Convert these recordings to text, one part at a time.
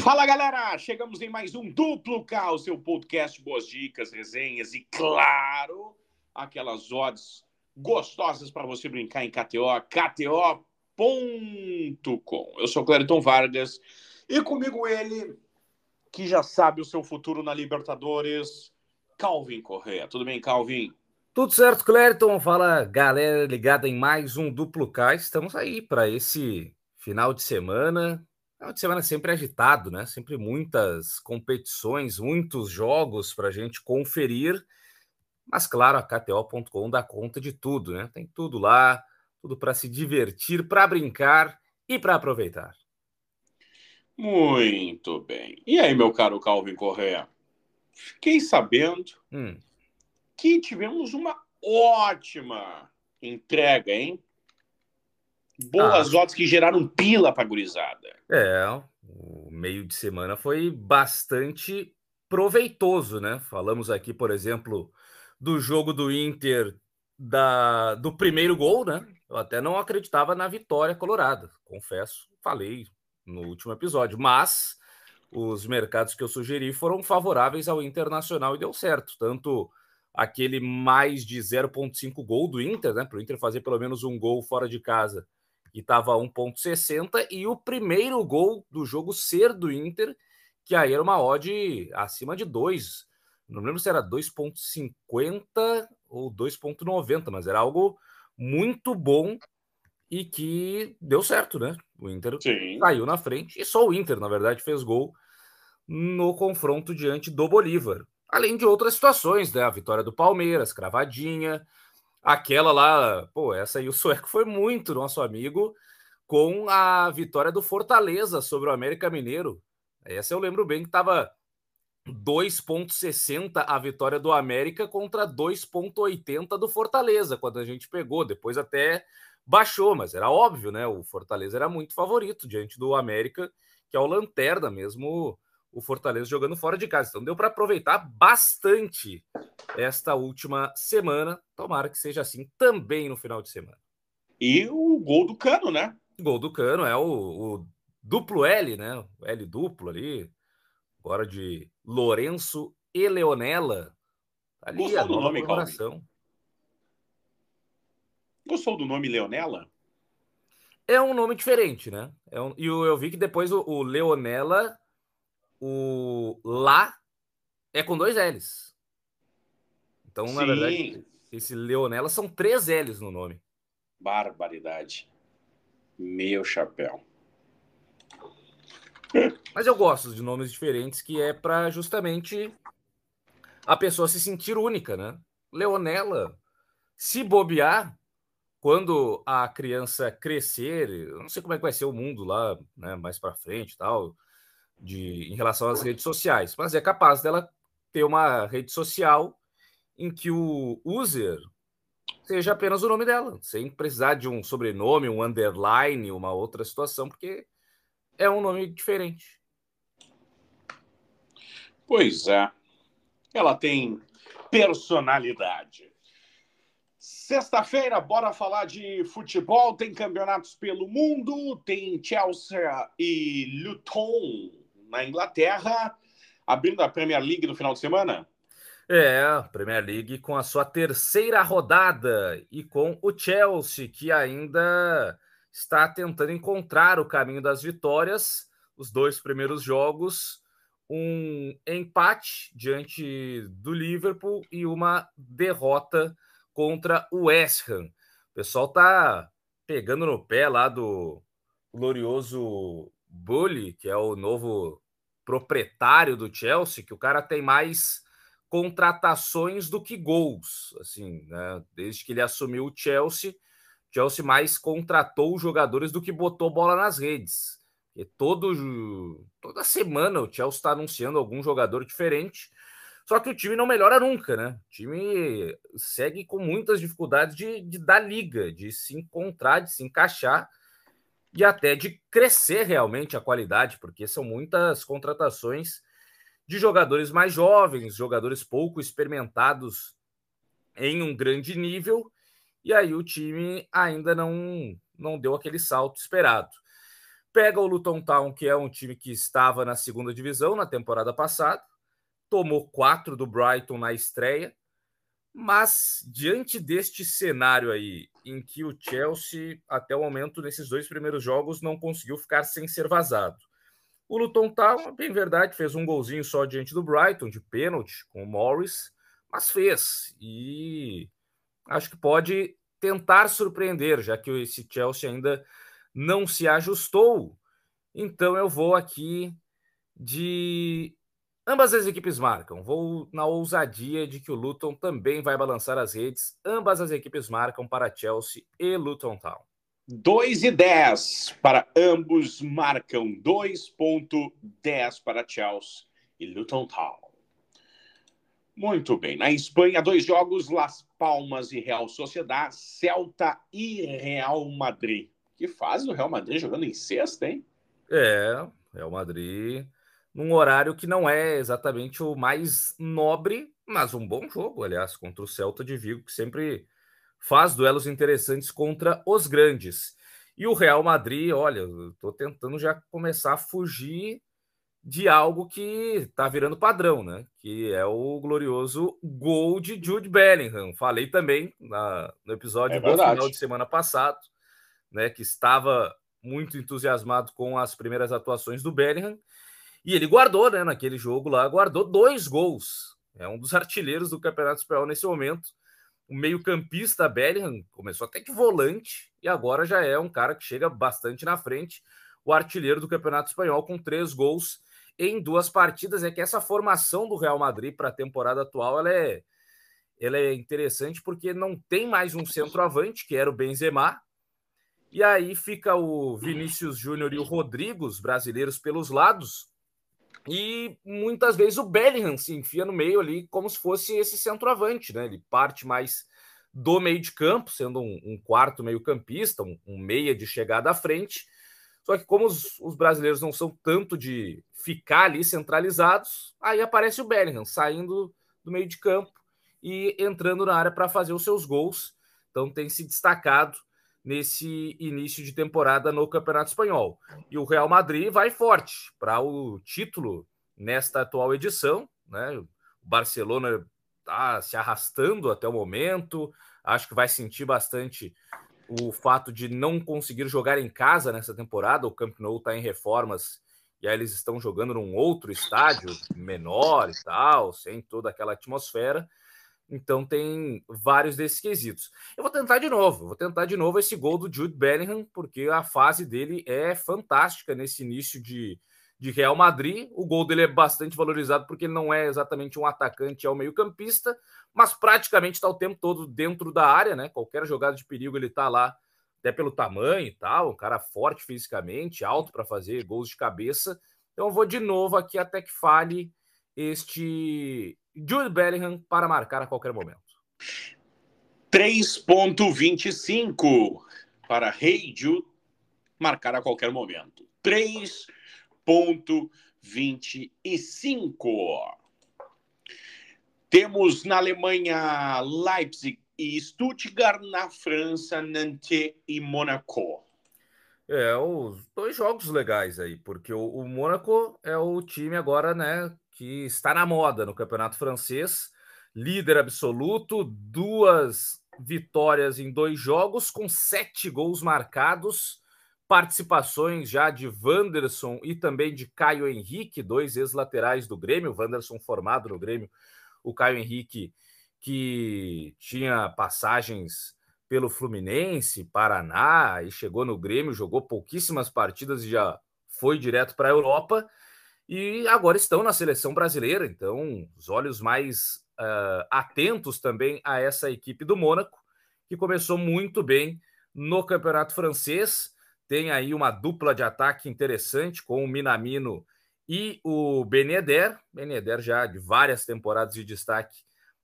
Fala galera, chegamos em mais um Duplo K, o seu podcast, boas dicas, resenhas e, claro, aquelas odds gostosas para você brincar em KTO, KTO.com. Eu sou Clériton Vargas e comigo ele, que já sabe o seu futuro na Libertadores, Calvin Correa. Tudo bem, Calvin? Tudo certo, Clériton. Fala galera ligada em mais um Duplo K. Estamos aí para esse final de semana Final de semana sempre agitado, né? Sempre muitas competições, muitos jogos para a gente conferir. Mas, claro, a KTO.com dá conta de tudo, né? Tem tudo lá, tudo para se divertir, para brincar e para aproveitar. Muito bem. E aí, meu caro Calvin Correa? Fiquei sabendo hum. que tivemos uma ótima entrega, hein? Boas ah. odds que geraram pila para gurizada. É, o meio de semana foi bastante proveitoso, né? Falamos aqui, por exemplo, do jogo do Inter da, do primeiro gol, né? Eu até não acreditava na vitória colorada, confesso, falei no último episódio, mas os mercados que eu sugeri foram favoráveis ao Internacional e deu certo, tanto aquele mais de 0.5 gol do Inter, né, para o Inter fazer pelo menos um gol fora de casa, que estava 1,60, e o primeiro gol do jogo ser do Inter, que aí era uma odd acima de 2. Não lembro se era 2,50 ou 2,90, mas era algo muito bom e que deu certo, né? O Inter Sim. saiu na frente, e só o Inter, na verdade, fez gol no confronto diante do Bolívar. Além de outras situações, né? A vitória do Palmeiras, cravadinha, Aquela lá, pô, essa aí o Sueco foi muito nosso amigo com a vitória do Fortaleza sobre o América Mineiro. Essa eu lembro bem que estava 2,60 a vitória do América contra 2,80 do Fortaleza, quando a gente pegou. Depois até baixou, mas era óbvio, né? O Fortaleza era muito favorito diante do América, que é o lanterna mesmo o Fortaleza jogando fora de casa. Então deu para aproveitar bastante esta última semana. Tomara que seja assim também no final de semana. E o gol do Cano, né? Gol do Cano é o, o duplo L, né? O L duplo ali. Agora de Lourenço e Leonela. Ali Gostou a do nome, comemoração. Gostou do nome Leonela? É um nome diferente, né? É um, e eu, eu vi que depois o, o Leonela o lá é com dois L's. Então, Sim. na verdade, esse Leonela são três L's no nome. Barbaridade. Meu chapéu. Mas eu gosto de nomes diferentes, que é para justamente a pessoa se sentir única, né? Leonela, se bobear, quando a criança crescer, eu não sei como é que vai ser o mundo lá, né, mais para frente, tal de, em relação às redes sociais, mas é capaz dela ter uma rede social em que o user seja apenas o nome dela, sem precisar de um sobrenome, um underline, uma outra situação, porque é um nome diferente. Pois é. Ela tem personalidade. Sexta-feira, bora falar de futebol. Tem campeonatos pelo mundo, tem Chelsea e Luton na Inglaterra, abrindo a Premier League no final de semana? É, Premier League com a sua terceira rodada e com o Chelsea, que ainda está tentando encontrar o caminho das vitórias. Os dois primeiros jogos, um empate diante do Liverpool e uma derrota contra o West Ham. O pessoal tá pegando no pé lá do glorioso Bully, que é o novo proprietário do Chelsea, que o cara tem mais contratações do que gols, assim, né? Desde que ele assumiu o Chelsea, Chelsea mais contratou jogadores do que botou bola nas redes. E todo, toda semana o Chelsea está anunciando algum jogador diferente. Só que o time não melhora nunca, né? O time segue com muitas dificuldades de, de dar liga, de se encontrar, de se encaixar e até de crescer realmente a qualidade, porque são muitas contratações de jogadores mais jovens, jogadores pouco experimentados em um grande nível, e aí o time ainda não, não deu aquele salto esperado. pega o Luton Town, que é um time que estava na segunda divisão na temporada passada, tomou quatro do Brighton na estreia, mas diante deste cenário aí, em que o Chelsea, até o momento, nesses dois primeiros jogos, não conseguiu ficar sem ser vazado. O Luton Town, bem verdade, fez um golzinho só diante do Brighton, de pênalti, com o Morris, mas fez. E acho que pode tentar surpreender, já que esse Chelsea ainda não se ajustou. Então eu vou aqui de Ambas as equipes marcam. Vou na ousadia de que o Luton também vai balançar as redes. Ambas as equipes marcam para Chelsea e Luton Town. 2 e 10 para ambos marcam. 2.10 para Chelsea e Luton Town. Muito bem. Na Espanha, dois jogos: Las Palmas e Real Sociedad, Celta e Real Madrid. Que faz o Real Madrid jogando em sexta, hein? É, Real Madrid num horário que não é exatamente o mais nobre, mas um bom jogo, aliás, contra o Celta de Vigo, que sempre faz duelos interessantes contra os grandes. E o Real Madrid, olha, estou tentando já começar a fugir de algo que está virando padrão, né? Que é o glorioso gol de Jude Bellingham. Falei também na, no episódio é do final de semana passado, né? Que estava muito entusiasmado com as primeiras atuações do Bellingham e ele guardou, né, naquele jogo lá, guardou dois gols. É um dos artilheiros do Campeonato Espanhol nesse momento. O meio-campista Bellingham começou até de volante e agora já é um cara que chega bastante na frente. O artilheiro do Campeonato Espanhol com três gols em duas partidas. É que essa formação do Real Madrid para a temporada atual ela é, ela é interessante porque não tem mais um centroavante, que era o Benzema. E aí fica o Vinícius Júnior e o Rodrigo, os brasileiros, pelos lados. E muitas vezes o Bellingham se enfia no meio ali como se fosse esse centroavante, né? Ele parte mais do meio de campo, sendo um, um quarto meio-campista, um, um, meia de chegada à frente. Só que, como os, os, brasileiros não são tanto de ficar ali centralizados, aí aparece o Bellingham saindo do meio de campo e entrando na área para fazer os seus gols. Então, tem se destacado nesse início de temporada no Campeonato Espanhol. E o Real Madrid vai forte para o título nesta atual edição, né? O Barcelona está se arrastando até o momento, acho que vai sentir bastante o fato de não conseguir jogar em casa nessa temporada. O Camp Nou está em reformas e aí eles estão jogando num outro estádio menor e tal, sem toda aquela atmosfera. Então tem vários desses quesitos. Eu vou tentar de novo, vou tentar de novo esse gol do Jude Bellingham, porque a fase dele é fantástica nesse início de, de Real Madrid. O gol dele é bastante valorizado porque ele não é exatamente um atacante, é um meio-campista, mas praticamente está o tempo todo dentro da área, né? Qualquer jogada de perigo ele está lá, até pelo tamanho e tal, um cara forte fisicamente, alto para fazer gols de cabeça. Então eu vou de novo aqui até que fale este Jude Bellingham para marcar a qualquer momento. 3.25 para Rei Jude marcar a qualquer momento. 3.25. Temos na Alemanha Leipzig e Stuttgart, na França Nantes e Monaco. É, os dois jogos legais aí, porque o, o Mônaco é o time agora, né, que está na moda no campeonato francês, líder absoluto, duas vitórias em dois jogos, com sete gols marcados, participações já de Wanderson e também de Caio Henrique, dois ex-laterais do Grêmio, Wanderson formado no Grêmio, o Caio Henrique que tinha passagens pelo Fluminense, Paraná e chegou no Grêmio, jogou pouquíssimas partidas e já foi direto para a Europa e agora estão na seleção brasileira, então os olhos mais uh, atentos também a essa equipe do Mônaco, que começou muito bem no campeonato francês. Tem aí uma dupla de ataque interessante com o Minamino e o Beneder. Beneder já de várias temporadas de destaque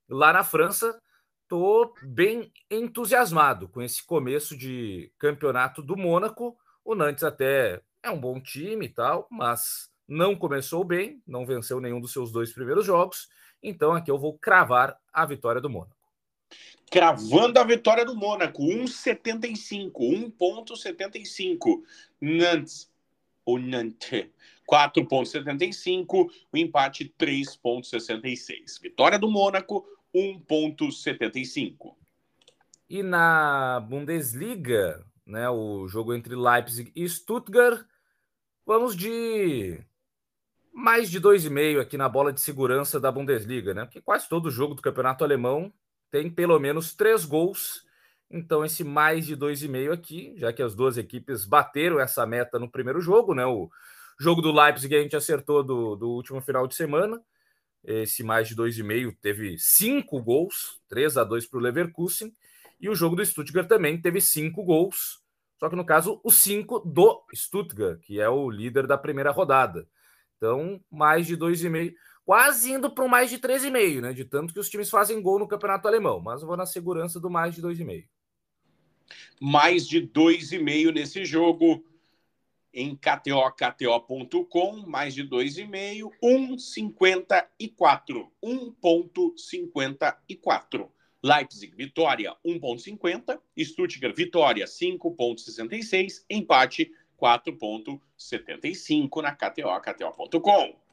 lá na França. Estou bem entusiasmado com esse começo de campeonato do Mônaco. O Nantes até é um bom time e tal, mas não começou bem, não venceu nenhum dos seus dois primeiros jogos. Então aqui eu vou cravar a vitória do Mônaco. Cravando a vitória do Mônaco, 1,75, 1,75. Nantes o Nantes. 4,75, o empate 3,66. Vitória do Mônaco, 1,75. E na Bundesliga, né, o jogo entre Leipzig e Stuttgart, vamos de mais de 2,5 aqui na bola de segurança da Bundesliga, né? Porque quase todo jogo do campeonato alemão tem pelo menos três gols. Então, esse mais de 2,5 aqui, já que as duas equipes bateram essa meta no primeiro jogo, né? O jogo do Leipzig a gente acertou do, do último final de semana. Esse mais de 2,5 teve cinco gols, 3 a 2 para o Leverkusen. E o jogo do Stuttgart também teve cinco gols, só que no caso, os cinco do Stuttgart, que é o líder da primeira rodada. Então, mais de 2,5, quase indo para um mais de 3,5, né? De tanto que os times fazem gol no campeonato alemão. Mas eu vou na segurança do mais de 2,5. Mais de 2,5 nesse jogo em KTO, KTO.com, mais de 2,5, 1,54. 1,54. Leipzig, vitória 1,50. Stuttgart, vitória 5,66. Empate 4,75 na KTO, KTO.com.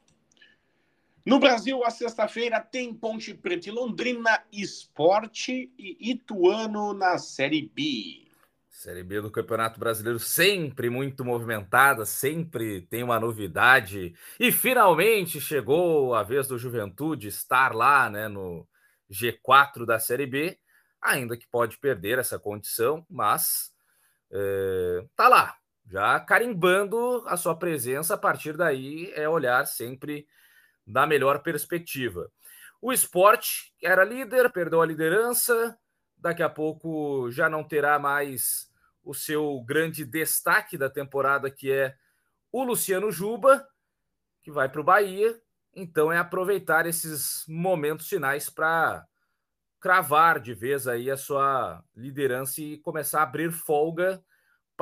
No Brasil, a sexta-feira tem Ponte Preta e Londrina, Esporte e Ituano na Série B. Série B do Campeonato Brasileiro sempre muito movimentada, sempre tem uma novidade. E finalmente chegou a vez do Juventude estar lá, né, no G4 da Série B, ainda que pode perder essa condição, mas é, tá lá, já carimbando a sua presença. A partir daí é olhar sempre da melhor perspectiva. O esporte era líder, perdeu a liderança, daqui a pouco já não terá mais o seu grande destaque da temporada, que é o Luciano Juba, que vai para o Bahia. Então é aproveitar esses momentos finais para cravar de vez aí a sua liderança e começar a abrir folga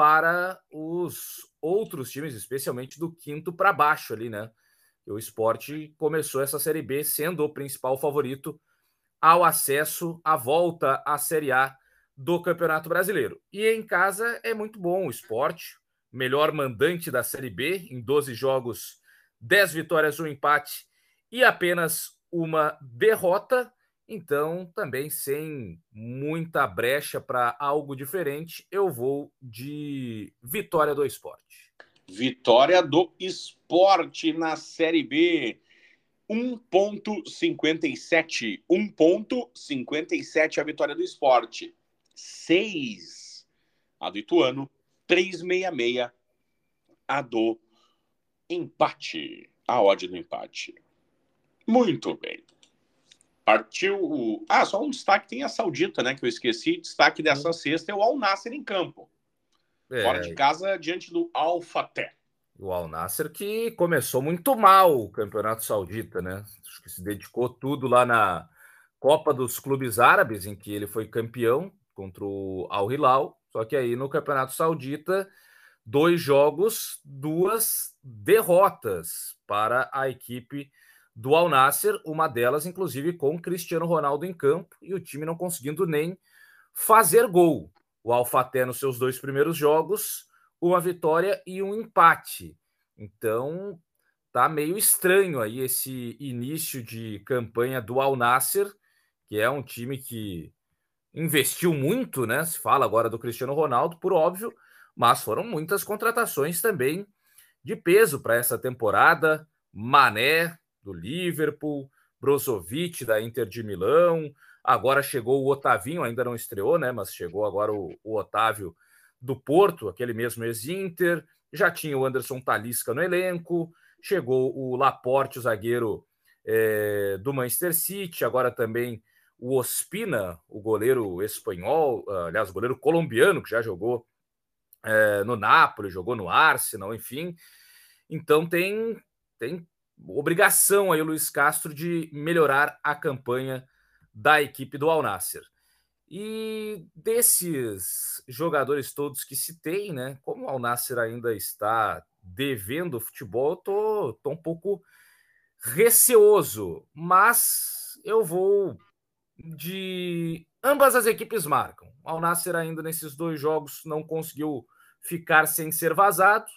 para os outros times, especialmente do quinto para baixo ali, né? O esporte começou essa Série B sendo o principal favorito ao acesso à volta à Série A do Campeonato Brasileiro. E em casa é muito bom o esporte, melhor mandante da Série B, em 12 jogos, 10 vitórias, um empate e apenas uma derrota. Então, também sem muita brecha para algo diferente, eu vou de vitória do esporte. Vitória do esporte na Série B. 1,57. 1,57 a vitória do esporte. 6 a do Ituano, 366 a do empate, a odd do empate. Muito bem. Partiu o... Ah, só um destaque tem a Saudita, né, que eu esqueci. Destaque dessa sexta é o Al Nasser em campo. É. Fora de casa, diante do Al Fateh. O Al Nasser que começou muito mal o Campeonato Saudita, né? Acho que se dedicou tudo lá na Copa dos Clubes Árabes, em que ele foi campeão, contra o Al Hilal. Só que aí no Campeonato Saudita, dois jogos, duas derrotas para a equipe do Al Nasser, uma delas, inclusive, com Cristiano Ronaldo em campo e o time não conseguindo nem fazer gol. O Al Faté nos seus dois primeiros jogos, uma vitória e um empate. Então, tá meio estranho aí esse início de campanha do Al Nasser, que é um time que investiu muito, né? Se fala agora do Cristiano Ronaldo, por óbvio, mas foram muitas contratações também de peso para essa temporada. Mané, do Liverpool, Brozovic, da Inter de Milão. Agora chegou o Otavinho, ainda não estreou, né? Mas chegou agora o, o Otávio do Porto, aquele mesmo ex-Inter. Já tinha o Anderson Talisca no elenco. Chegou o Laporte, o zagueiro é, do Manchester City. Agora também o Ospina, o goleiro espanhol, ah, aliás, o goleiro colombiano, que já jogou é, no Napoli, jogou no Arsenal, enfim. Então tem, tem obrigação aí o Luiz Castro de melhorar a campanha da equipe do Al. E desses jogadores todos que citei, né? Como o Al ainda está devendo futebol, eu tô, tô um pouco receoso, mas eu vou de ambas as equipes marcam. Al Nasser ainda nesses dois jogos não conseguiu ficar sem ser vazado,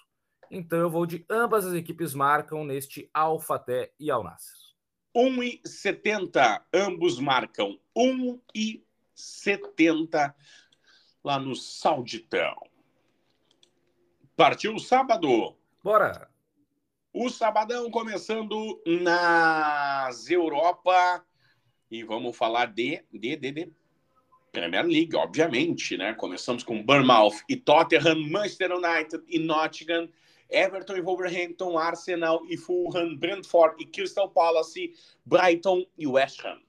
Então eu vou de ambas as equipes marcam neste Alfaté e Al Nassr. 1,70. Ambos marcam 1,70 lá no Sauditão. Partiu o sábado. Bora! O sabadão começando nas Europa. E vamos falar de, de, de, de Premier League, obviamente, né? Começamos com Bournemouth e Tottenham, Manchester United e Nottingham, Everton e Wolverhampton, Arsenal e Fulham, Brentford e Crystal Palace, Brighton e West Ham.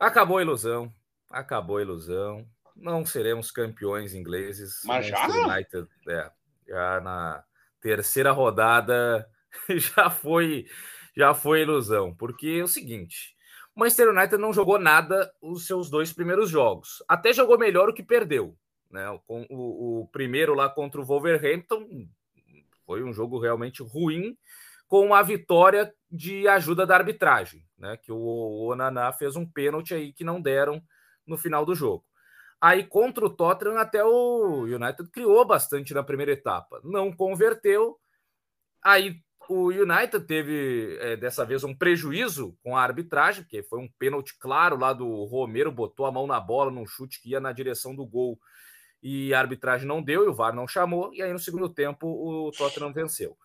Acabou a ilusão. Acabou a ilusão. Não seremos campeões ingleses. Mas já? United, é, já na terceira rodada já foi já foi ilusão, porque é o seguinte, o Manchester United não jogou nada os seus dois primeiros jogos. Até jogou melhor o que perdeu, né? Com o, o primeiro lá contra o Wolverhampton foi um jogo realmente ruim, com a vitória de ajuda da arbitragem, né? Que o Onaná fez um pênalti aí que não deram no final do jogo. Aí contra o Tottenham até o United criou bastante na primeira etapa, não converteu. Aí o United teve é, dessa vez um prejuízo com a arbitragem, porque foi um pênalti claro lá do Romero, botou a mão na bola num chute que ia na direção do gol e a arbitragem não deu e o VAR não chamou. E aí no segundo tempo o Tottenham venceu.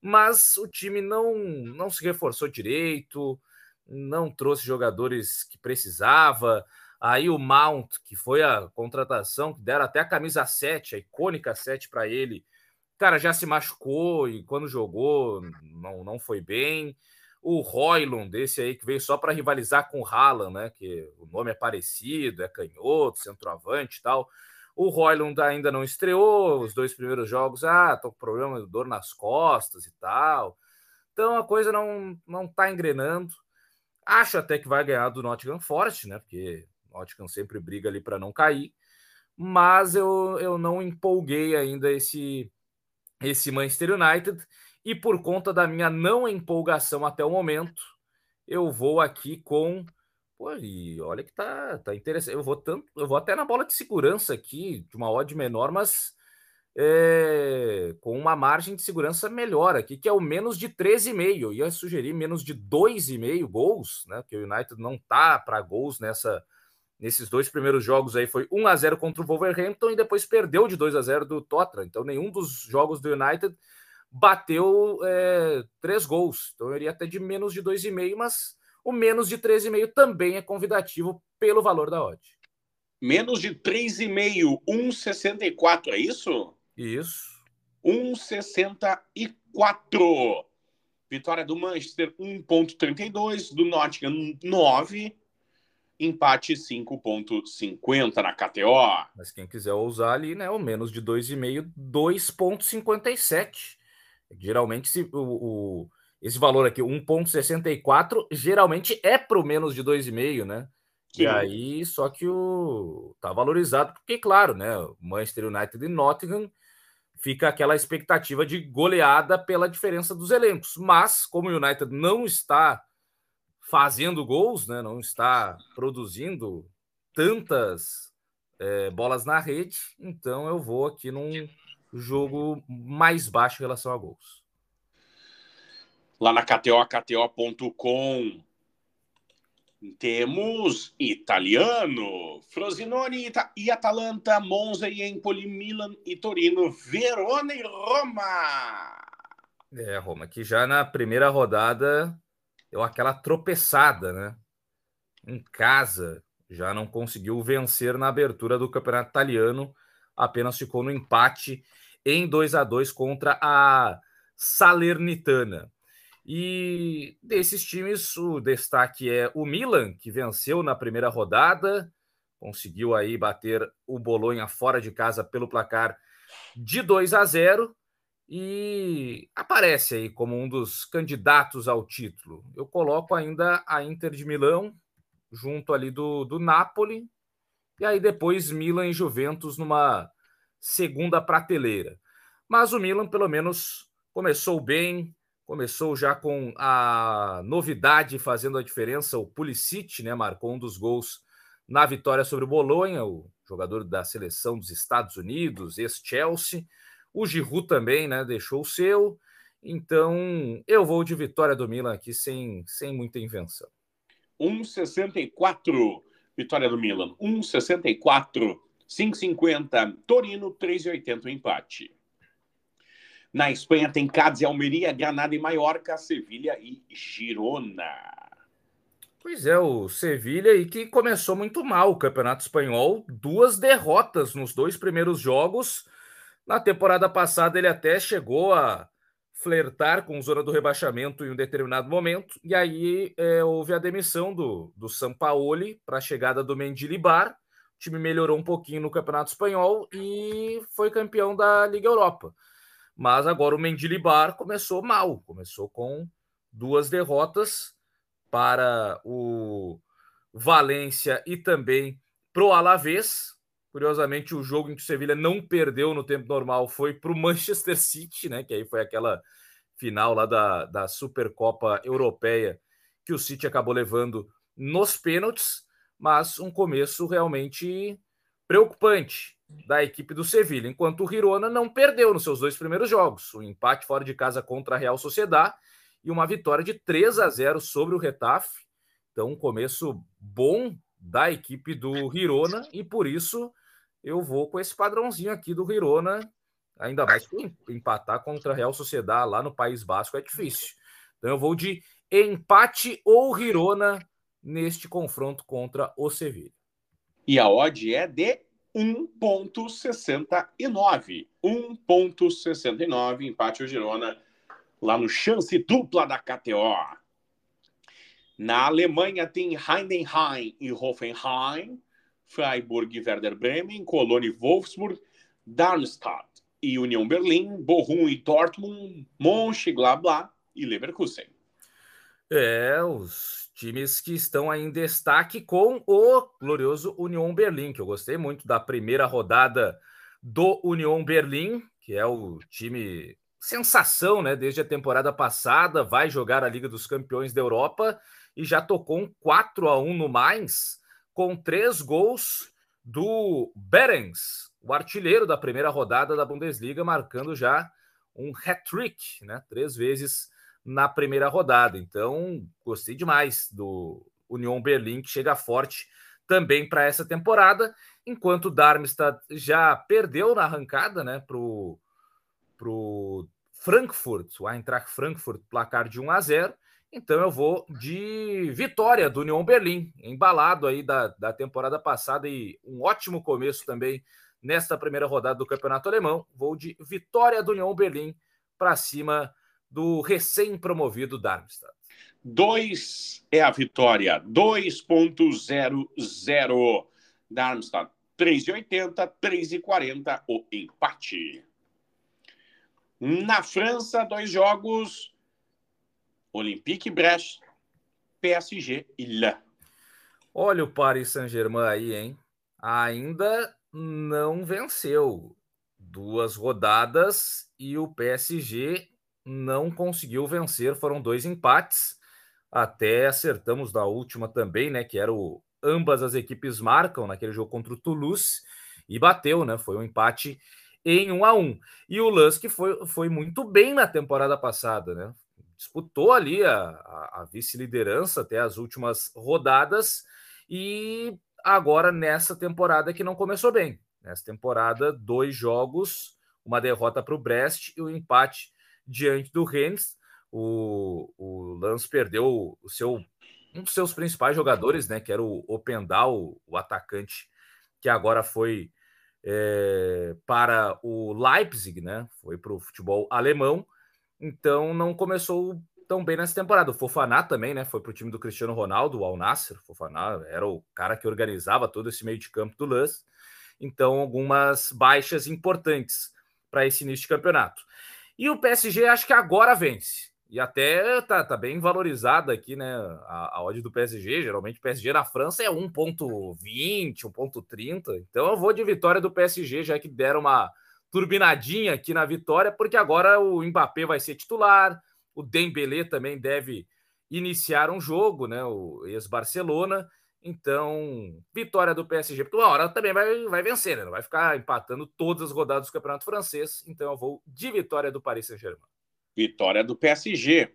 Mas o time não, não se reforçou direito, não trouxe jogadores que precisava. Aí o Mount, que foi a contratação, que deram até a camisa 7, a icônica 7 para ele, cara, já se machucou e quando jogou não, não foi bem. O Roylund, desse aí que veio só para rivalizar com o Haaland, né? Que o nome é parecido, é canhoto, centroavante e tal. O Roylund ainda não estreou os dois primeiros jogos. Ah, tô com problema de dor nas costas e tal. Então a coisa não não tá engrenando. Acho até que vai ganhar do Nottingham Forest, né? Porque Nottingham sempre briga ali para não cair. Mas eu, eu não empolguei ainda esse esse Manchester United e por conta da minha não empolgação até o momento, eu vou aqui com Pô, e olha que tá, tá interessante. Eu vou tanto, eu vou até na bola de segurança aqui, de uma odd menor, mas é, com uma margem de segurança melhor aqui, que é o menos de 13,5. Eu ia sugerir menos de 2,5 gols, né? Que o United não tá para gols nessa nesses dois primeiros jogos aí foi 1 a 0 contra o Wolverhampton e depois perdeu de 2 a 0 do Tottenham. Então nenhum dos jogos do United bateu é, três gols. Então eu iria até de menos de 2,5, mas o menos de 13,5 também é convidativo pelo valor da odd. Menos de 3,5, 1,64, é isso? Isso. 1,64. Vitória do Manchester, 1,32. Do Nottingham, 9 empate 5,50 na KTO. Mas quem quiser usar ali, né, o menos de 2,5, 2,57. Geralmente, se, o, o, esse valor aqui, 1,64, geralmente é para o menos de 2,5, né? Sim. E aí, só que o tá valorizado, porque, claro, né? Manchester United e Nottingham fica aquela expectativa de goleada pela diferença dos elencos. Mas, como o United não está fazendo gols, né? não está produzindo tantas é, bolas na rede, então eu vou aqui num jogo mais baixo em relação a gols. Lá na KTO, KTO.com, temos italiano, Frosinone e Atalanta, Monza e Empoli, Milan e Torino, Verona e Roma. É, Roma, que já na primeira rodada deu aquela tropeçada, né? Em casa, já não conseguiu vencer na abertura do campeonato italiano, apenas ficou no empate em 2 a 2 contra a Salernitana. E desses times, o destaque é o Milan, que venceu na primeira rodada, conseguiu aí bater o Bolonha fora de casa pelo placar de 2 a 0 e aparece aí como um dos candidatos ao título. Eu coloco ainda a Inter de Milão junto ali do, do Napoli e aí depois Milan e Juventus numa segunda prateleira. Mas o Milan pelo menos começou bem, começou já com a novidade fazendo a diferença, o Pulisic, né, marcou um dos gols na vitória sobre o Bolonha, o jogador da seleção dos Estados Unidos, ex-Chelsea. O Giroud também, né? Deixou o seu. Então, eu vou de vitória do Milan aqui sem, sem muita invenção. 1,64 vitória do Milan. 1,64. 5,50 Torino, 3,80 o empate. Na Espanha tem Cádiz e Almeria, Granada e Maiorca, Sevilha e Girona. Pois é, o Sevilha aí que começou muito mal o Campeonato Espanhol, duas derrotas nos dois primeiros jogos. Na temporada passada ele até chegou a flertar com zona do rebaixamento em um determinado momento, e aí é, houve a demissão do, do Sampaoli para a chegada do Mendilibar. O time melhorou um pouquinho no Campeonato Espanhol e foi campeão da Liga Europa. Mas agora o Mendilibar começou mal, começou com duas derrotas para o Valência e também para o Alavés. Curiosamente, o jogo em que o Sevilha não perdeu no tempo normal foi para o Manchester City, né? Que aí foi aquela final lá da, da Supercopa Europeia que o City acabou levando nos pênaltis, mas um começo realmente preocupante da equipe do Sevilha, enquanto o Girona não perdeu nos seus dois primeiros jogos, o um empate fora de casa contra a Real Sociedad e uma vitória de 3 a 0 sobre o Retafe. Então, um começo bom da equipe do Girona e por isso eu vou com esse padrãozinho aqui do Girona, ainda mais que empatar contra a Real Sociedade lá no País Basco é difícil. Então eu vou de empate ou Girona neste confronto contra o Sevilla. E a odd é de 1.69. 1.69 empate o Girona lá no chance dupla da KTO. Na Alemanha tem Heidenheim e Hoffenheim, Freiburg e Werder Bremen, Cologne e Wolfsburg, Darmstadt e União Berlim, Bochum e Dortmund, Mönchengladbach e Leverkusen. É, os times que estão aí em destaque com o glorioso União Berlim, que eu gostei muito da primeira rodada do União Berlim, que é o time sensação, né? Desde a temporada passada, vai jogar a Liga dos Campeões da Europa e já tocou um 4 a 1 no Mainz, com três gols do Berens, o artilheiro da primeira rodada da Bundesliga, marcando já um hat-trick, né? Três vezes na primeira rodada. Então, gostei demais do Union Berlim, que chega forte também para essa temporada, enquanto o Darmstadt já perdeu na arrancada, né, pro pro Frankfurt, o Eintracht Frankfurt, placar de 1 a 0. Então eu vou de vitória do Union Berlim, embalado aí da, da temporada passada e um ótimo começo também nesta primeira rodada do Campeonato Alemão. Vou de vitória do Union Berlim para cima do recém-promovido Darmstadt. 2 é a vitória, 2.00. Darmstadt 3,80, 3,40 o empate. Na França, dois jogos: Olympique Brest, PSG e Lille. Olha o Paris Saint-Germain aí, hein? Ainda não venceu. Duas rodadas e o PSG não conseguiu vencer. Foram dois empates. Até acertamos na última também, né? Que era o ambas as equipes marcam naquele jogo contra o Toulouse e bateu, né? Foi um empate em 1 a 1 E o Lusk foi, foi muito bem na temporada passada, né? Disputou ali a, a, a vice-liderança até as últimas rodadas e agora nessa temporada que não começou bem. Nessa temporada, dois jogos, uma derrota para o Brest e o um empate diante do Rennes. O, o Lance perdeu o seu um dos seus principais jogadores, né? Que era o Opendal, o atacante que agora foi é, para o Leipzig, né? Foi para o futebol alemão, então não começou tão bem nessa temporada. O Fofaná também, né? Foi para o time do Cristiano Ronaldo, o Al Nasser. Fofaná era o cara que organizava todo esse meio de campo do Lance. Então, algumas baixas importantes para esse início de campeonato. E o PSG acho que agora vence. E até tá, tá bem valorizada aqui, né? A, a odd do PSG. Geralmente o PSG na França é 1,20, 1,30. Então eu vou de vitória do PSG, já que deram uma turbinadinha aqui na vitória, porque agora o Mbappé vai ser titular, o Dembélé também deve iniciar um jogo, né? O ex-Barcelona. Então, vitória do PSG, porque uma hora também vai, vai vencer, né? Não vai ficar empatando todas as rodadas do Campeonato Francês. Então, eu vou de vitória do Paris Saint-Germain. Vitória do PSG.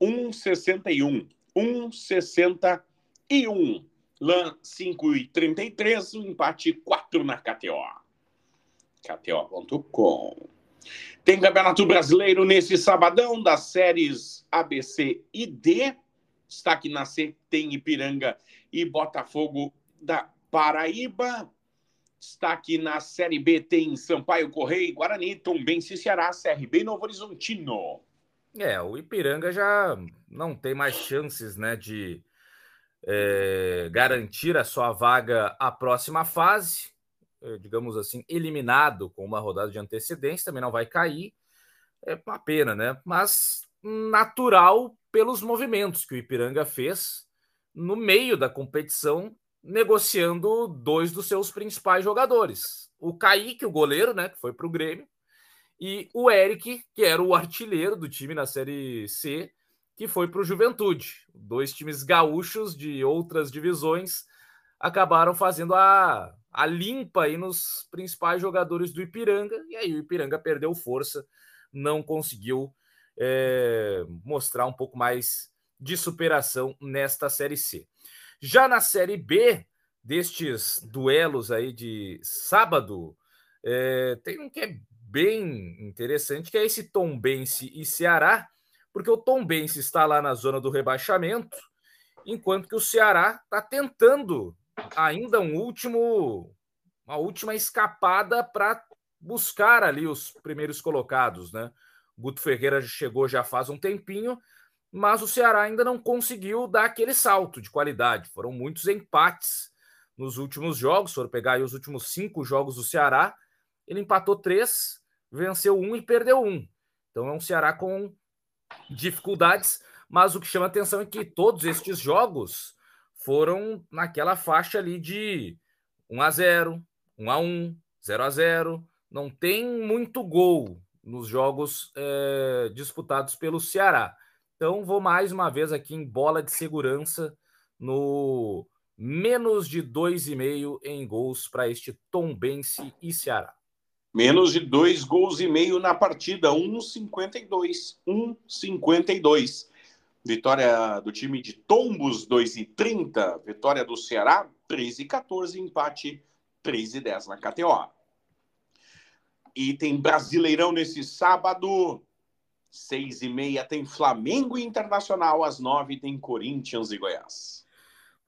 1,61. 1,61. LAN 5,33. O empate 4 na KTO. KTO.com. Tem Campeonato Brasileiro nesse sabadão das séries ABC e D. Destaque na C tem Ipiranga e Botafogo da Paraíba. Destaque na Série B tem Sampaio Correia, Guarani, Tombense, Ceará, CRB e Novo Horizontino. É, o Ipiranga já não tem mais chances né, de é, garantir a sua vaga à próxima fase. É, digamos assim, eliminado com uma rodada de antecedência, também não vai cair. É uma pena, né? Mas natural pelos movimentos que o Ipiranga fez no meio da competição, negociando dois dos seus principais jogadores. O Kaique, o goleiro, né, que foi para o Grêmio, e o Eric, que era o artilheiro do time na Série C, que foi para o Juventude. Dois times gaúchos de outras divisões acabaram fazendo a, a limpa aí nos principais jogadores do Ipiranga, e aí o Ipiranga perdeu força, não conseguiu é, mostrar um pouco mais de superação nesta Série C. Já na Série B, destes duelos aí de sábado, é, tem um que é bem interessante, que é esse Tombense e Ceará, porque o Tombense está lá na zona do rebaixamento, enquanto que o Ceará está tentando ainda um último, uma última escapada para buscar ali os primeiros colocados, né? Guto Ferreira chegou já faz um tempinho, mas o Ceará ainda não conseguiu dar aquele salto de qualidade. Foram muitos empates nos últimos jogos. Se for pegar aí os últimos cinco jogos do Ceará, ele empatou três, venceu um e perdeu um. Então é um Ceará com dificuldades, mas o que chama atenção é que todos estes jogos foram naquela faixa ali de 1 a 0, 1 a 1, 0 a 0. Não tem muito gol nos jogos é, disputados pelo Ceará. Então, vou mais uma vez aqui em bola de segurança no menos de 2,5 em gols para este Tombense e Ceará. Menos de dois gols e meio na partida, 1,52. 1,52. Vitória do time de Tombos, 2,30. Vitória do Ceará, 3,14. Empate, 3,10 na KTO. E tem Brasileirão nesse sábado. Seis e meia tem Flamengo Internacional, às nove tem Corinthians e Goiás.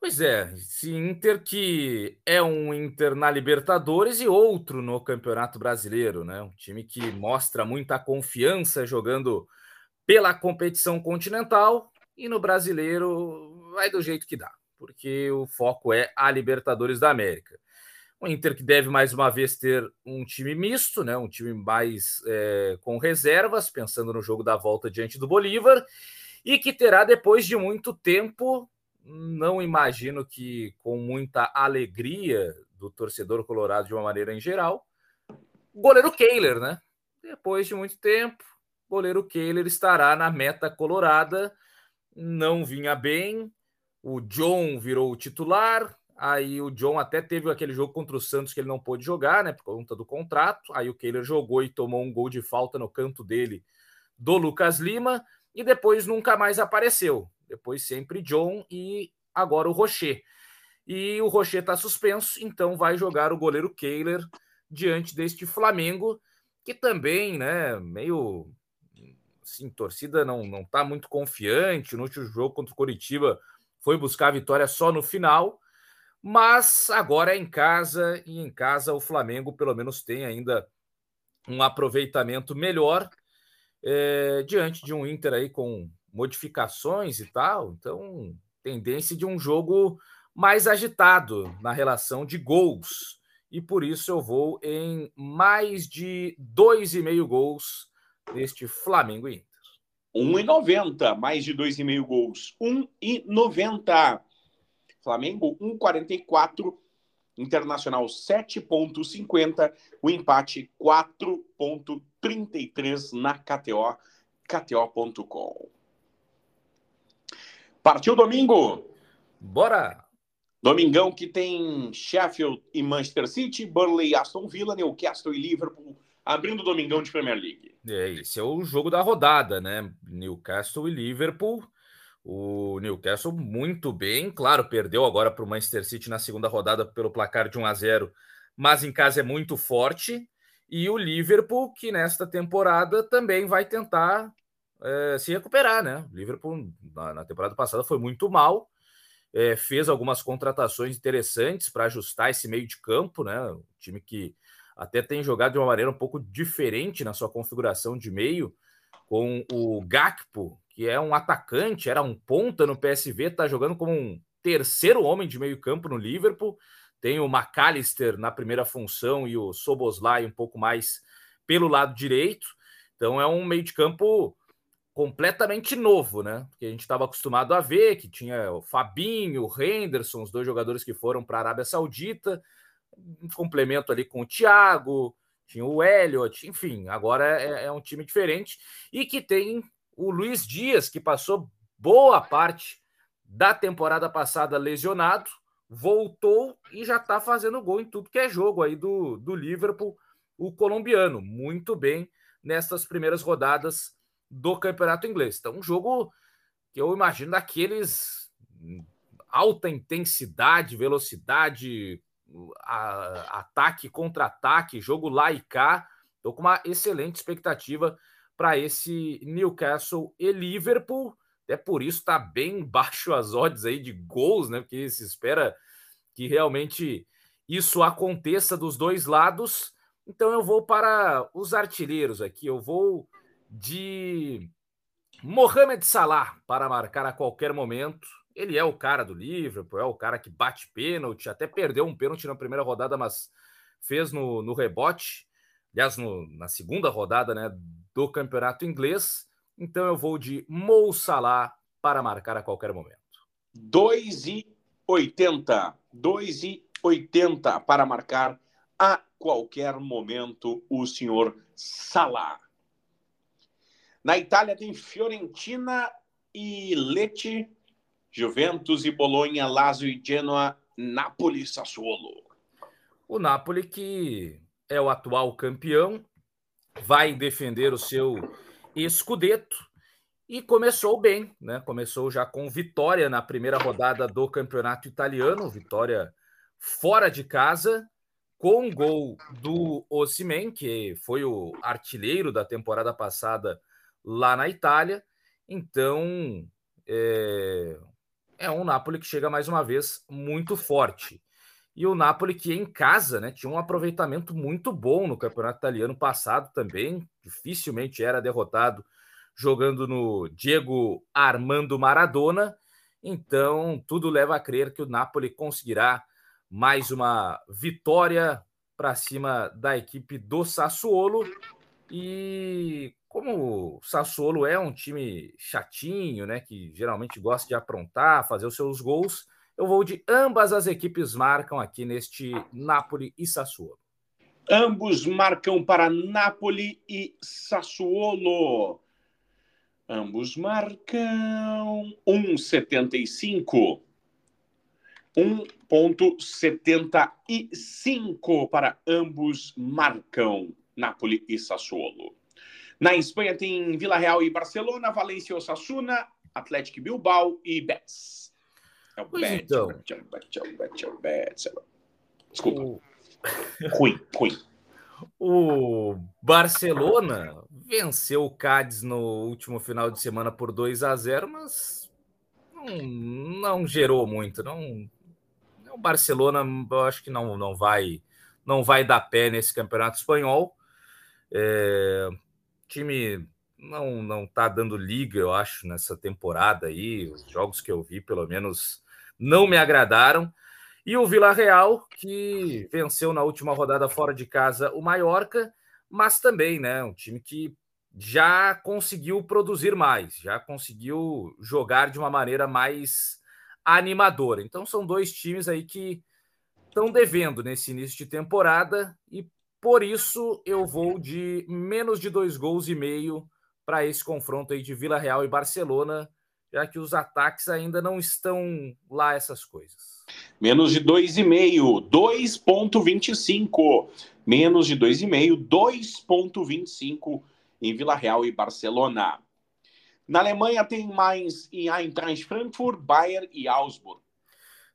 Pois é, esse Inter que é um Inter na Libertadores e outro no Campeonato Brasileiro, né? Um time que mostra muita confiança jogando pela competição continental e no brasileiro vai do jeito que dá, porque o foco é a Libertadores da América. O Inter que deve mais uma vez ter um time misto, né? um time mais é, com reservas, pensando no jogo da volta diante do Bolívar, e que terá depois de muito tempo, não imagino que com muita alegria do torcedor colorado de uma maneira em geral, goleiro Kehler, né? Depois de muito tempo, goleiro Kehler estará na meta colorada, não vinha bem, o John virou o titular, Aí o John até teve aquele jogo contra o Santos que ele não pôde jogar, né? Por conta do contrato. Aí o Kehler jogou e tomou um gol de falta no canto dele do Lucas Lima. E depois nunca mais apareceu. Depois sempre John e agora o Rocher. E o Rocher está suspenso, então vai jogar o goleiro Kehler diante deste Flamengo, que também, né, meio assim, torcida não não tá muito confiante. No último jogo contra o Coritiba foi buscar a vitória só no final mas agora é em casa e em casa o Flamengo pelo menos tem ainda um aproveitamento melhor é, diante de um Inter aí com modificações e tal. Então, tendência de um jogo mais agitado na relação de gols. E por isso eu vou em mais de dois e meio gols deste Flamengo Inter. 1,90, mais de dois e meio gols. 1,90. Flamengo 1,44. Internacional 7,50. O empate 4,33 na KTO, KTO.com. Partiu domingo? Bora! Domingão que tem Sheffield e Manchester City, Burnley, Aston Villa, Newcastle e Liverpool, abrindo o Domingão de Premier League. É, esse é o jogo da rodada, né? Newcastle e Liverpool. O Newcastle muito bem, claro, perdeu agora para o Manchester City na segunda rodada pelo placar de 1 a 0, mas em casa é muito forte. E o Liverpool, que nesta temporada também vai tentar é, se recuperar, né? O Liverpool na, na, temporada passada foi muito mal, é, fez algumas contratações interessantes para ajustar esse meio de campo, né? Um time que até tem jogado de uma maneira um pouco diferente na sua configuração de meio, com o Gakpo, que é um atacante, era um ponta no PSV, está jogando como um terceiro homem de meio campo no Liverpool. Tem o McAllister na primeira função e o Soboslai um pouco mais pelo lado direito. Então é um meio de campo completamente novo, né? Que a gente estava acostumado a ver, que tinha o Fabinho, o Henderson, os dois jogadores que foram para a Arábia Saudita, um complemento ali com o Thiago, tinha o Elliot, enfim, agora é, é um time diferente e que tem o Luiz Dias, que passou boa parte da temporada passada lesionado, voltou e já está fazendo gol em tudo que é jogo aí do, do Liverpool, o colombiano, muito bem nessas primeiras rodadas do campeonato inglês. Então, um jogo que eu imagino daqueles alta intensidade, velocidade, a, ataque, contra-ataque, jogo lá e cá. Estou com uma excelente expectativa para esse Newcastle e Liverpool. Até por isso está bem baixo as odds aí de gols, né? Porque se espera que realmente isso aconteça dos dois lados. Então eu vou para os artilheiros aqui. Eu vou de Mohamed Salah para marcar a qualquer momento. Ele é o cara do Liverpool, é o cara que bate pênalti, até perdeu um pênalti na primeira rodada, mas fez no, no rebote. Aliás, no, na segunda rodada né, do campeonato inglês. Então eu vou de Mo Salah para marcar a qualquer momento. 2,80. 2,80 para marcar a qualquer momento o senhor Salah. Na Itália tem Fiorentina e Lecce, Juventus e Bolonha, Lazio e Genoa, Napoli e Sassuolo. O Napoli que é o atual campeão, vai defender o seu escudeto e começou bem, né? Começou já com vitória na primeira rodada do campeonato italiano, vitória fora de casa, com gol do Osimen, que foi o artilheiro da temporada passada lá na Itália. Então, é, é um Napoli que chega mais uma vez muito forte. E o Napoli, que em casa né, tinha um aproveitamento muito bom no campeonato italiano passado também, dificilmente era derrotado jogando no Diego Armando Maradona. Então, tudo leva a crer que o Napoli conseguirá mais uma vitória para cima da equipe do Sassuolo. E como o Sassuolo é um time chatinho, né, que geralmente gosta de aprontar, fazer os seus gols, eu vou de ambas as equipes marcam aqui neste Napoli e Sassuolo. Ambos marcam para Napoli e Sassuolo. Ambos marcam 1,75. 1,75 para ambos marcam Napoli e Sassuolo. Na Espanha tem Vila Real e Barcelona, Valência e Osasuna, Atlético Bilbao e Betis. É o pois bad, então. bad, bad, bad, bad, Desculpa. O... ruim, ruim. O Barcelona venceu o Cádiz no último final de semana por 2 a 0 mas não, não gerou muito. Não, o Barcelona, eu acho que não, não vai não vai dar pé nesse campeonato espanhol. É, time não não está dando liga, eu acho, nessa temporada aí. Os jogos que eu vi, pelo menos, não me agradaram. E o Vila Real, que venceu na última rodada fora de casa o Mallorca, mas também, né, um time que já conseguiu produzir mais, já conseguiu jogar de uma maneira mais animadora. Então são dois times aí que estão devendo nesse início de temporada e por isso eu vou de menos de dois gols e meio para esse confronto aí de Vila Real e Barcelona já que os ataques ainda não estão lá essas coisas. Menos de 2,5, 2,25. Menos de 2,5, 2,25 em Vila Real e Barcelona. Na Alemanha tem mais em Eintracht Frankfurt, Bayern e Augsburg.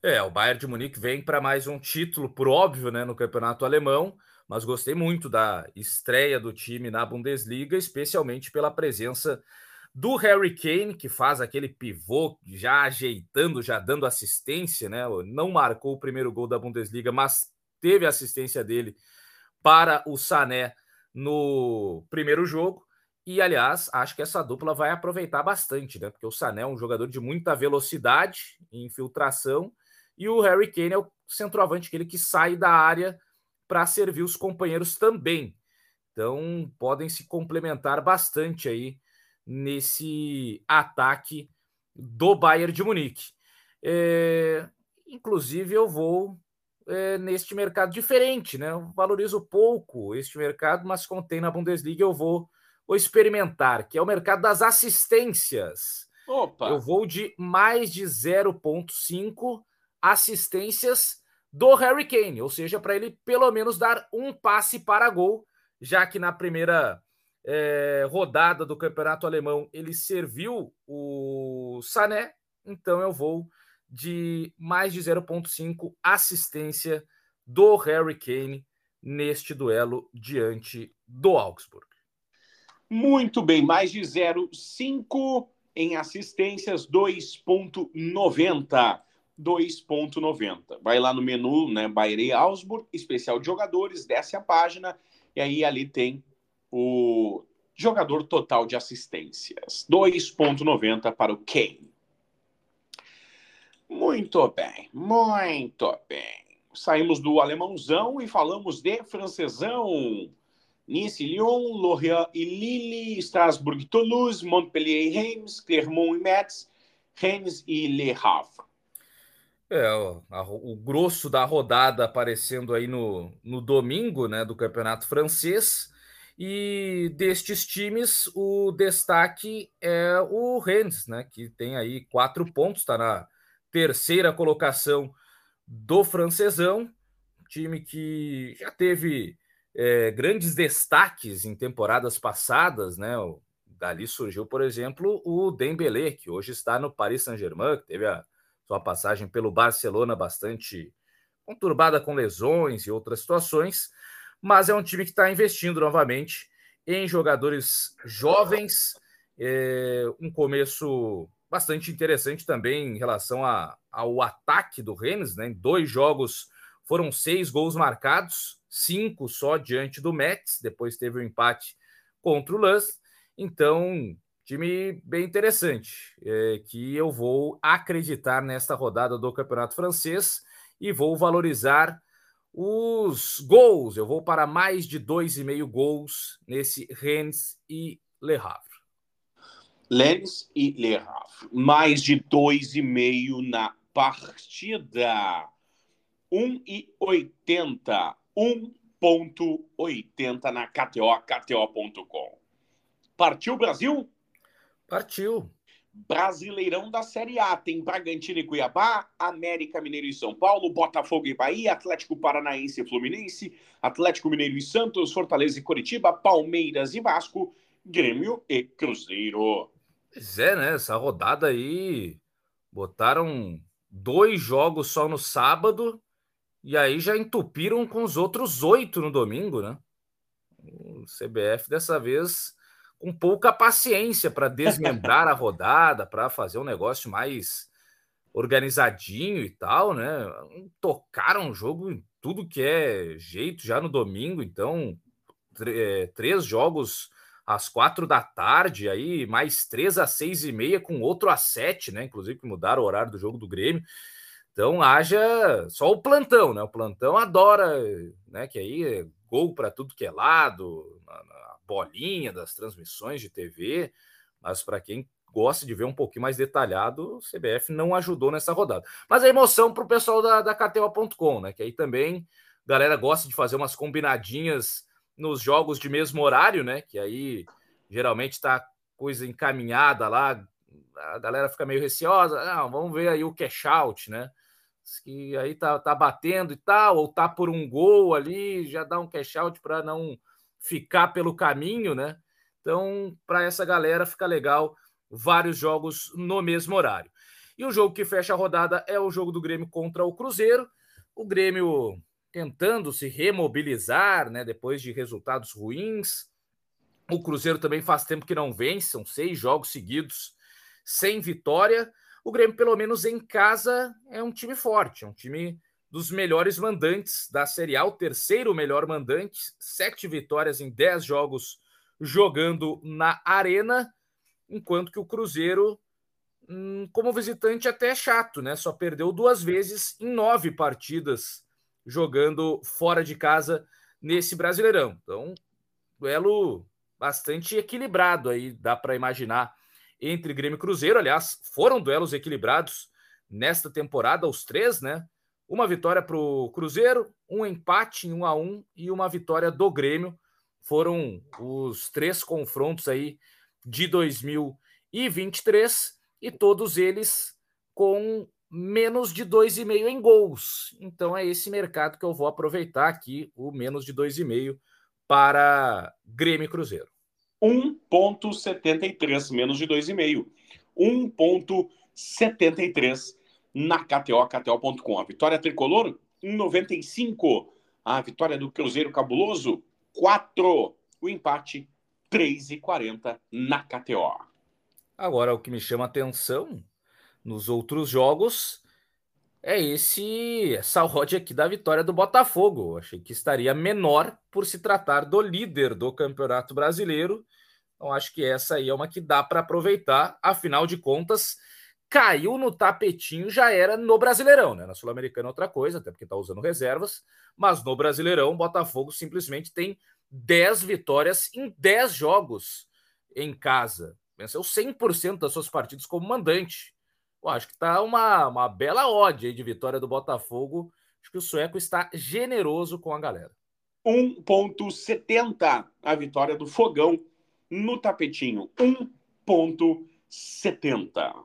É, o Bayern de Munique vem para mais um título, por óbvio, né, no campeonato alemão, mas gostei muito da estreia do time na Bundesliga, especialmente pela presença do Harry Kane, que faz aquele pivô já ajeitando, já dando assistência, né? Não marcou o primeiro gol da Bundesliga, mas teve assistência dele para o Sané no primeiro jogo. E, aliás, acho que essa dupla vai aproveitar bastante, né? Porque o Sané é um jogador de muita velocidade infiltração, e o Harry Kane é o centroavante, aquele que sai da área para servir os companheiros também. Então, podem se complementar bastante aí nesse ataque do Bayern de Munique. É, inclusive, eu vou é, neste mercado diferente, né? Eu valorizo pouco este mercado, mas como tem na Bundesliga, eu vou, vou experimentar, que é o mercado das assistências. Opa. Eu vou de mais de 0,5 assistências do Harry Kane, ou seja, para ele pelo menos dar um passe para gol, já que na primeira é, rodada do campeonato alemão ele serviu o Sané, então eu vou de mais de 0,5 assistência do Harry Kane neste duelo diante do Augsburg. Muito bem, mais de 0,5 em assistências, 2,90. 2,90. Vai lá no menu, né? Bairei Augsburg, especial de jogadores, desce a página e aí ali tem o jogador total de assistências. 2,90 para o Kane. Muito bem, muito bem. Saímos do alemãozão e falamos de francesão. Nice, Lyon, Lorient e Lille, Strasbourg, Toulouse, Montpellier e Reims, Clermont e Metz, Rennes e Le Havre. É, o, a, o grosso da rodada aparecendo aí no, no domingo, né, do Campeonato Francês. E destes times, o destaque é o Rennes, né, que tem aí quatro pontos, está na terceira colocação do francesão, time que já teve é, grandes destaques em temporadas passadas, né? Dali surgiu, por exemplo, o Dembélé, que hoje está no Paris Saint-Germain, que teve a sua passagem pelo Barcelona bastante conturbada com lesões e outras situações, mas é um time que está investindo novamente em jogadores jovens, é, um começo bastante interessante também em relação a, ao ataque do Rennes, né? Em dois jogos foram seis gols marcados, cinco só diante do Metz, depois teve o um empate contra o Lens. Então, time bem interessante, é, que eu vou acreditar nesta rodada do Campeonato Francês e vou valorizar os gols. Eu vou para mais de dois e meio gols nesse Rennes e Le Havre. Lens e Le Havre. Mais de 2,5 na partida. 1,80. 1,80 na KTO, KTO.com. Partiu Brasil? Partiu. Brasileirão da Série A. Tem Bragantino e Cuiabá, América Mineiro e São Paulo, Botafogo e Bahia, Atlético Paranaense e Fluminense, Atlético Mineiro e Santos, Fortaleza e Coritiba, Palmeiras e Vasco, Grêmio e Cruzeiro. Pois é, né? Essa rodada aí botaram dois jogos só no sábado e aí já entupiram com os outros oito no domingo, né? O CBF dessa vez com pouca paciência para desmembrar a rodada, para fazer um negócio mais organizadinho e tal, né? Tocaram o jogo em tudo que é jeito já no domingo, então é, três jogos às quatro da tarde, aí mais três às seis e meia, com outro às sete, né? Inclusive mudaram o horário do jogo do Grêmio. Então haja só o plantão, né? O plantão adora, né? Que aí é gol para tudo que é lado, na, na bolinha das transmissões de TV, mas para quem gosta de ver um pouquinho mais detalhado, o CBF não ajudou nessa rodada. Mas a emoção para o pessoal da, da KTO.com, né? Que aí também a galera gosta de fazer umas combinadinhas nos jogos de mesmo horário, né? Que aí geralmente está coisa encaminhada lá a galera fica meio receosa. Não, vamos ver aí o cash out, né? Que aí tá, tá batendo e tal, ou tá por um gol ali, já dá um cash out para não ficar pelo caminho, né? Então, para essa galera fica legal vários jogos no mesmo horário. E o jogo que fecha a rodada é o jogo do Grêmio contra o Cruzeiro. O Grêmio tentando se remobilizar, né, depois de resultados ruins. O Cruzeiro também faz tempo que não vence, são seis jogos seguidos sem vitória. O Grêmio, pelo menos em casa, é um time forte, é um time dos melhores mandantes da Série A, o terceiro melhor mandante, sete vitórias em dez jogos jogando na Arena, enquanto que o Cruzeiro, hum, como visitante, até é chato, né? Só perdeu duas vezes em nove partidas jogando fora de casa nesse Brasileirão. Então, duelo bastante equilibrado aí, dá para imaginar, entre Grêmio e Cruzeiro. Aliás, foram duelos equilibrados nesta temporada, os três, né? Uma vitória para o Cruzeiro, um empate em 1 a 1 e uma vitória do Grêmio. Foram os três confrontos aí de 2023 e todos eles com menos de 2,5 em gols. Então é esse mercado que eu vou aproveitar aqui, o menos de 2,5 para Grêmio e Cruzeiro. 1,73, menos de 2,5. 1,73 na KTO, KTO.com. A vitória tricolor, 1,95. A vitória do Cruzeiro Cabuloso, 4. O empate, 3,40 na KTO. Agora, o que me chama atenção nos outros jogos é esse essa odd aqui da vitória do Botafogo. Achei que estaria menor por se tratar do líder do Campeonato Brasileiro. Então acho que essa aí é uma que dá para aproveitar. Afinal de contas, caiu no tapetinho já era no Brasileirão, né? Na Sul-Americana é outra coisa, até porque está usando reservas, mas no Brasileirão, o Botafogo simplesmente tem 10 vitórias em 10 jogos em casa. Venceu 100% das suas partidas como mandante. Pô, acho que está uma, uma bela odd de vitória do Botafogo. Acho que o sueco está generoso com a galera. 1,70 a vitória do Fogão no tapetinho. 1,70.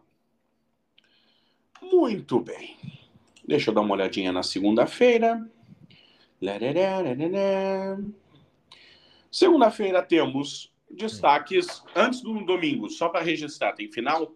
Muito bem. Deixa eu dar uma olhadinha na segunda-feira. Segunda-feira temos destaques antes do domingo, só para registrar. Tem final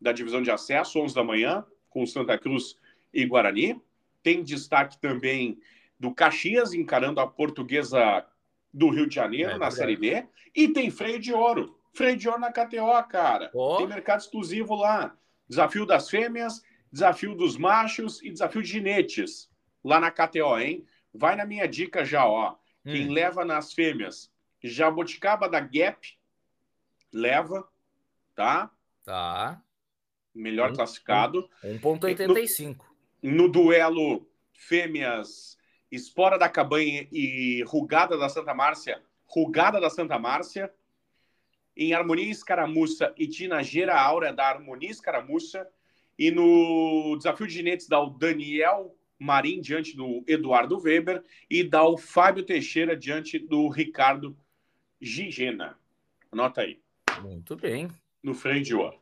da divisão de acesso, 11 da manhã, com Santa Cruz e Guarani. Tem destaque também do Caxias encarando a portuguesa do Rio de Janeiro é, na é Série B. E tem freio de ouro. Freio de ouro na KTO, cara. Oh. Tem mercado exclusivo lá. Desafio das fêmeas, desafio dos machos e desafio de ginetes. Lá na KTO, hein? Vai na minha dica já, ó. Hum. Quem leva nas fêmeas, Jaboticaba da Gap, leva, tá? Tá melhor um, classificado. 1,85. No, no, duelo fêmeas, Espora da Cabanha e Rugada da Santa Márcia, Rugada da Santa Márcia. Em Harmonia Escaramuça e Tinageira Áurea da Harmonia Escaramuça. E no desafio de ginetes dá o Daniel Marim diante do Eduardo Weber e dá o Fábio Teixeira diante do Ricardo Gigena. Anota aí. Muito bem. No freio de ouro.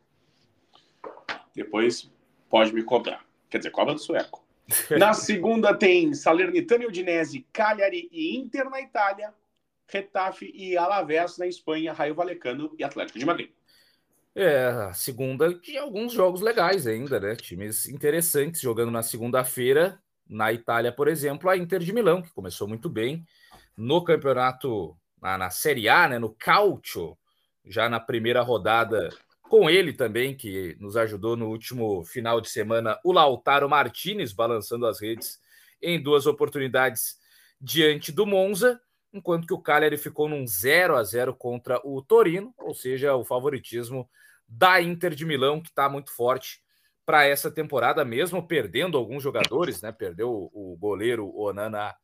Depois pode me cobrar. Quer dizer, cobra do sueco. Na segunda tem Salernitana e Udinese, Cagliari e Inter na Itália, Retafe e Alavés na Espanha, Raio Valecano e Atlético de Madrid. É, a segunda de alguns jogos legais ainda, né? Times interessantes jogando na segunda-feira. Na Itália, por exemplo, a Inter de Milão, que começou muito bem no campeonato, na, na Série A, né? No Calcio, já na primeira rodada com ele também, que nos ajudou no último final de semana, o Lautaro Martinez, balançando as redes em duas oportunidades diante do Monza, enquanto que o Cagliari ficou num 0 a 0 contra o Torino, ou seja, o favoritismo da Inter de Milão, que está muito forte para essa temporada, mesmo perdendo alguns jogadores, né? Perdeu o goleiro Onana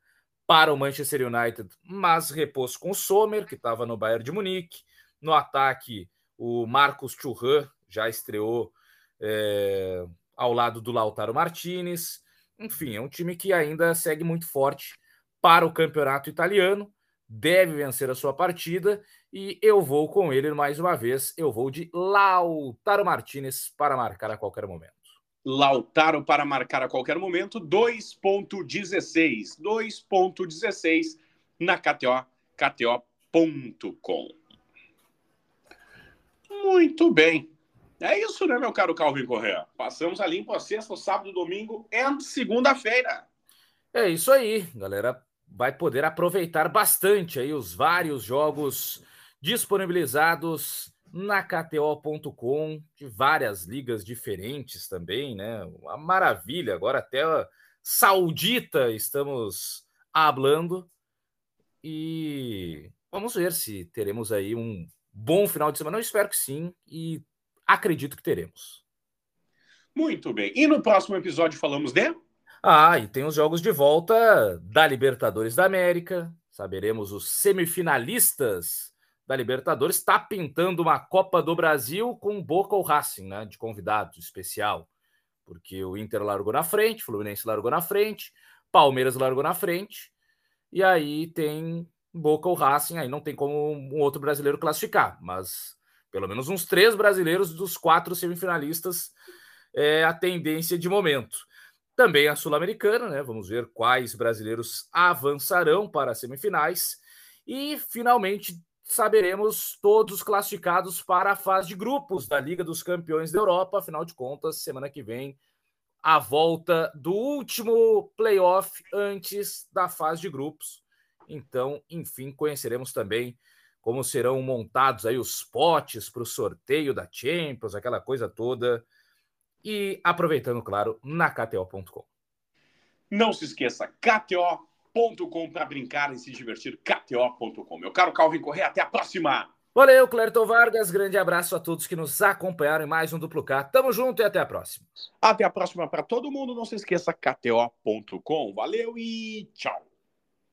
para o Manchester United, mas repôs com o Sommer, que estava no Bayern de Munique. No ataque, o Marcos Churran já estreou é, ao lado do Lautaro Martinez. Enfim, é um time que ainda segue muito forte para o campeonato italiano. deve vencer a sua partida e eu vou com ele mais uma vez. Eu vou de Lautaro Martinez para marcar a qualquer momento. Lautaro para marcar a qualquer momento, 2.16. 2.16 na KTO, KTO.com. Muito bem. É isso, né, meu caro Calvin Correa? Passamos a limpo a sexta, sábado, domingo e segunda-feira. É isso aí, galera. Vai poder aproveitar bastante aí os vários jogos disponibilizados na KTO.com, de várias ligas diferentes também, né? Uma maravilha. Agora até saudita estamos hablando. E vamos ver se teremos aí um bom final de semana. Eu espero que sim. E acredito que teremos. Muito bem. E no próximo episódio falamos de? Ah, e tem os jogos de volta da Libertadores da América. Saberemos os semifinalistas da Libertadores. Está pintando uma Copa do Brasil com Boca ou Racing, né? De convidado especial. Porque o Inter largou na frente, Fluminense largou na frente, Palmeiras largou na frente. E aí tem Boca ou Racing, aí não tem como um outro brasileiro classificar, mas pelo menos uns três brasileiros dos quatro semifinalistas é a tendência de momento. Também a Sul-Americana, né? Vamos ver quais brasileiros avançarão para as semifinais. E finalmente saberemos todos classificados para a fase de grupos da Liga dos Campeões da Europa. Afinal de contas, semana que vem, a volta do último playoff antes da fase de grupos. Então, enfim, conheceremos também como serão montados aí os potes para o sorteio da Champions, aquela coisa toda. E aproveitando, claro, na KTO.com. Não se esqueça, KTO.com para brincar e se divertir, KTO.com. Meu caro Calvin Correia, até a próxima! Valeu, Clerton Vargas. Grande abraço a todos que nos acompanharam em mais um Duplo K. Tamo junto e até a próxima. Até a próxima para todo mundo. Não se esqueça, KTO.com. Valeu e tchau.